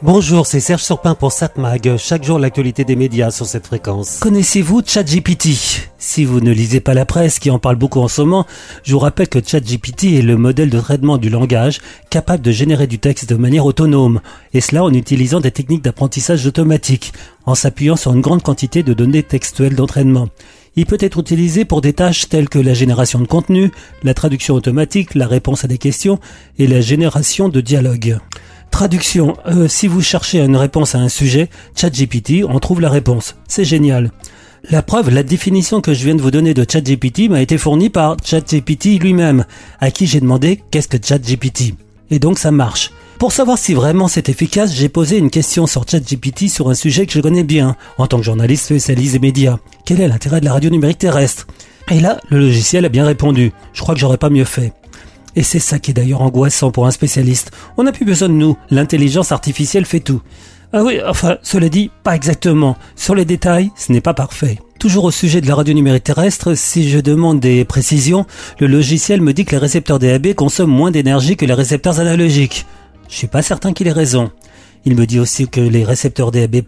Bonjour, c'est Serge Surpin pour SatMag. Chaque jour, l'actualité des médias sur cette fréquence. Connaissez-vous ChatGPT? Si vous ne lisez pas la presse qui en parle beaucoup en ce moment, je vous rappelle que ChatGPT est le modèle de traitement du langage capable de générer du texte de manière autonome. Et cela en utilisant des techniques d'apprentissage automatique, en s'appuyant sur une grande quantité de données textuelles d'entraînement. Il peut être utilisé pour des tâches telles que la génération de contenu, la traduction automatique, la réponse à des questions et la génération de dialogues. Traduction, euh, si vous cherchez une réponse à un sujet, ChatGPT en trouve la réponse. C'est génial. La preuve, la définition que je viens de vous donner de ChatGPT m'a été fournie par ChatGPT lui-même, à qui j'ai demandé qu'est-ce que ChatGPT? Et donc ça marche. Pour savoir si vraiment c'est efficace, j'ai posé une question sur ChatGPT sur un sujet que je connais bien, en tant que journaliste spécialiste des médias. Quel est l'intérêt de la radio numérique terrestre? Et là, le logiciel a bien répondu. Je crois que j'aurais pas mieux fait. Et c'est ça qui est d'ailleurs angoissant pour un spécialiste. On n'a plus besoin de nous. L'intelligence artificielle fait tout. Ah oui, enfin, cela dit, pas exactement. Sur les détails, ce n'est pas parfait. Toujours au sujet de la radio numérique terrestre, si je demande des précisions, le logiciel me dit que les récepteurs DAB consomment moins d'énergie que les récepteurs analogiques. Je suis pas certain qu'il ait raison. Il me dit aussi que les récepteurs DAB+,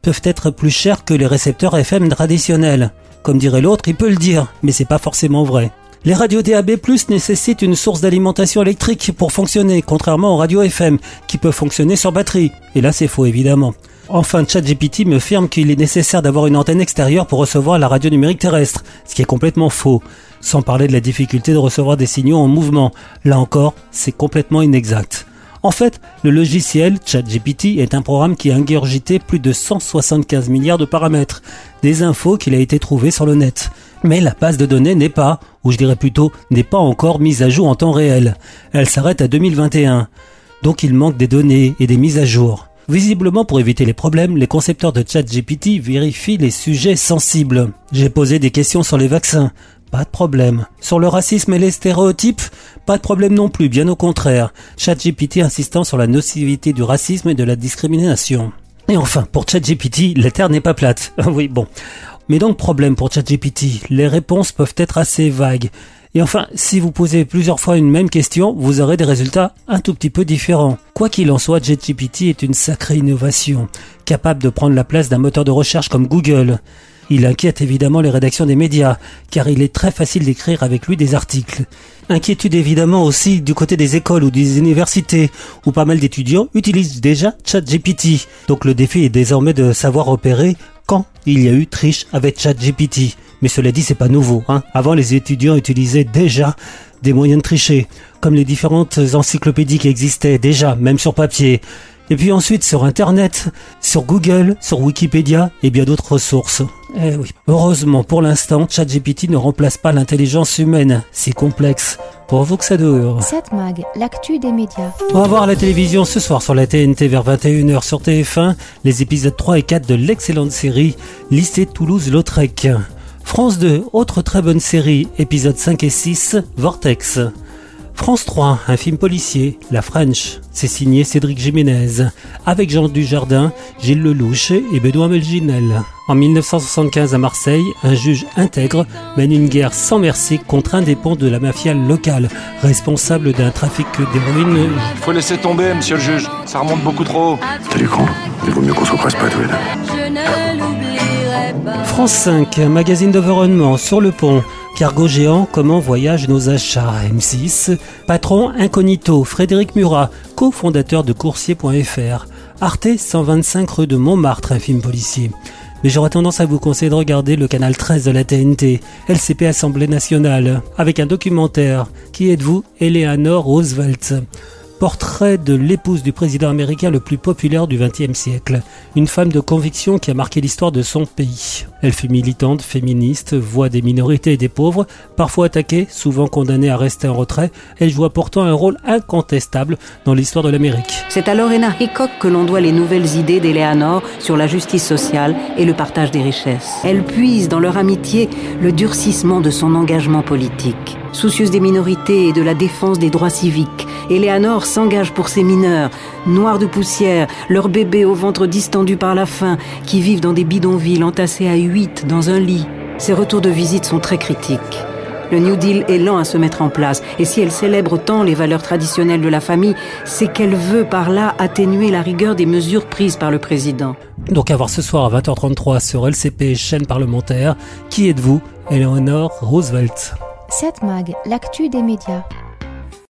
peuvent être plus chers que les récepteurs FM traditionnels. Comme dirait l'autre, il peut le dire, mais c'est pas forcément vrai. Les radios DAB+, nécessitent une source d'alimentation électrique pour fonctionner, contrairement aux radios FM, qui peuvent fonctionner sur batterie. Et là, c'est faux, évidemment. Enfin, ChatGPT me affirme qu'il est nécessaire d'avoir une antenne extérieure pour recevoir la radio numérique terrestre, ce qui est complètement faux. Sans parler de la difficulté de recevoir des signaux en mouvement. Là encore, c'est complètement inexact. En fait, le logiciel ChatGPT est un programme qui a ingurgité plus de 175 milliards de paramètres, des infos qu'il a été trouvé sur le net. Mais la base de données n'est pas, ou je dirais plutôt, n'est pas encore mise à jour en temps réel. Elle s'arrête à 2021. Donc il manque des données et des mises à jour. Visiblement, pour éviter les problèmes, les concepteurs de ChatGPT vérifient les sujets sensibles. J'ai posé des questions sur les vaccins. Pas de problème. Sur le racisme et les stéréotypes, pas de problème non plus, bien au contraire. ChatGPT insistant sur la nocivité du racisme et de la discrimination. Et enfin, pour ChatGPT, la Terre n'est pas plate. oui, bon. Mais donc problème pour ChatGPT, les réponses peuvent être assez vagues. Et enfin, si vous posez plusieurs fois une même question, vous aurez des résultats un tout petit peu différents. Quoi qu'il en soit, ChatGPT est une sacrée innovation, capable de prendre la place d'un moteur de recherche comme Google. Il inquiète évidemment les rédactions des médias, car il est très facile d'écrire avec lui des articles. Inquiétude évidemment aussi du côté des écoles ou des universités, où pas mal d'étudiants utilisent déjà ChatGPT. Donc le défi est désormais de savoir opérer quand il y a eu triche avec ChatGPT. Mais cela dit, c'est pas nouveau. Hein. Avant, les étudiants utilisaient déjà des moyens de tricher, comme les différentes encyclopédies qui existaient déjà, même sur papier. Et puis ensuite sur Internet, sur Google, sur Wikipédia et bien d'autres ressources. Eh oui. Heureusement, pour l'instant, ChatGPT ne remplace pas l'intelligence humaine. C'est complexe. Pour vous que ça dure. Cette mag, l'actu des médias. On va voir la télévision ce soir sur la TNT vers 21h sur TF1, les épisodes 3 et 4 de l'excellente série Lycée Toulouse-Lautrec. France 2, autre très bonne série, épisodes 5 et 6, Vortex. France 3, un film policier, La French. C'est signé Cédric Jiménez, avec Jean Dujardin, Gilles Lelouch et Benoît Melginel. En 1975 à Marseille, un juge intègre mène une guerre sans merci contre un des ponts de la mafia locale, responsable d'un trafic d'héroïne. Il faut laisser tomber, monsieur le juge. Ça remonte beaucoup trop haut. T'as du cran Il vaut mieux qu'on se presse pas tous les deux. France 5, un magazine d'environnement sur le pont. Cargo géant, comment voyagent nos achats M6. Patron incognito, Frédéric Murat, cofondateur de coursier.fr. Arte 125 rue de Montmartre, un film policier. Mais j'aurais tendance à vous conseiller de regarder le canal 13 de la TNT, LCP Assemblée Nationale, avec un documentaire. Qui êtes-vous? Eleanor Roosevelt Portrait de l'épouse du président américain le plus populaire du XXe siècle, une femme de conviction qui a marqué l'histoire de son pays. Elle fut militante, féministe, voix des minorités et des pauvres, parfois attaquée, souvent condamnée à rester en retrait, elle joua pourtant un rôle incontestable dans l'histoire de l'Amérique. C'est à Lorena Hickok que l'on doit les nouvelles idées d'Eleanor sur la justice sociale et le partage des richesses. Elle puise dans leur amitié le durcissement de son engagement politique. Soucieuse des minorités et de la défense des droits civiques, Eleanor s'engage pour ces mineurs, noirs de poussière, leurs bébés au ventre distendu par la faim, qui vivent dans des bidonvilles entassés à huit dans un lit. Ses retours de visite sont très critiques. Le New Deal est lent à se mettre en place. Et si elle célèbre tant les valeurs traditionnelles de la famille, c'est qu'elle veut par là atténuer la rigueur des mesures prises par le président. Donc à voir ce soir à 20h33 sur LCP, chaîne parlementaire. Qui êtes-vous Eleanor Roosevelt? 7 Mag, l'actu des médias.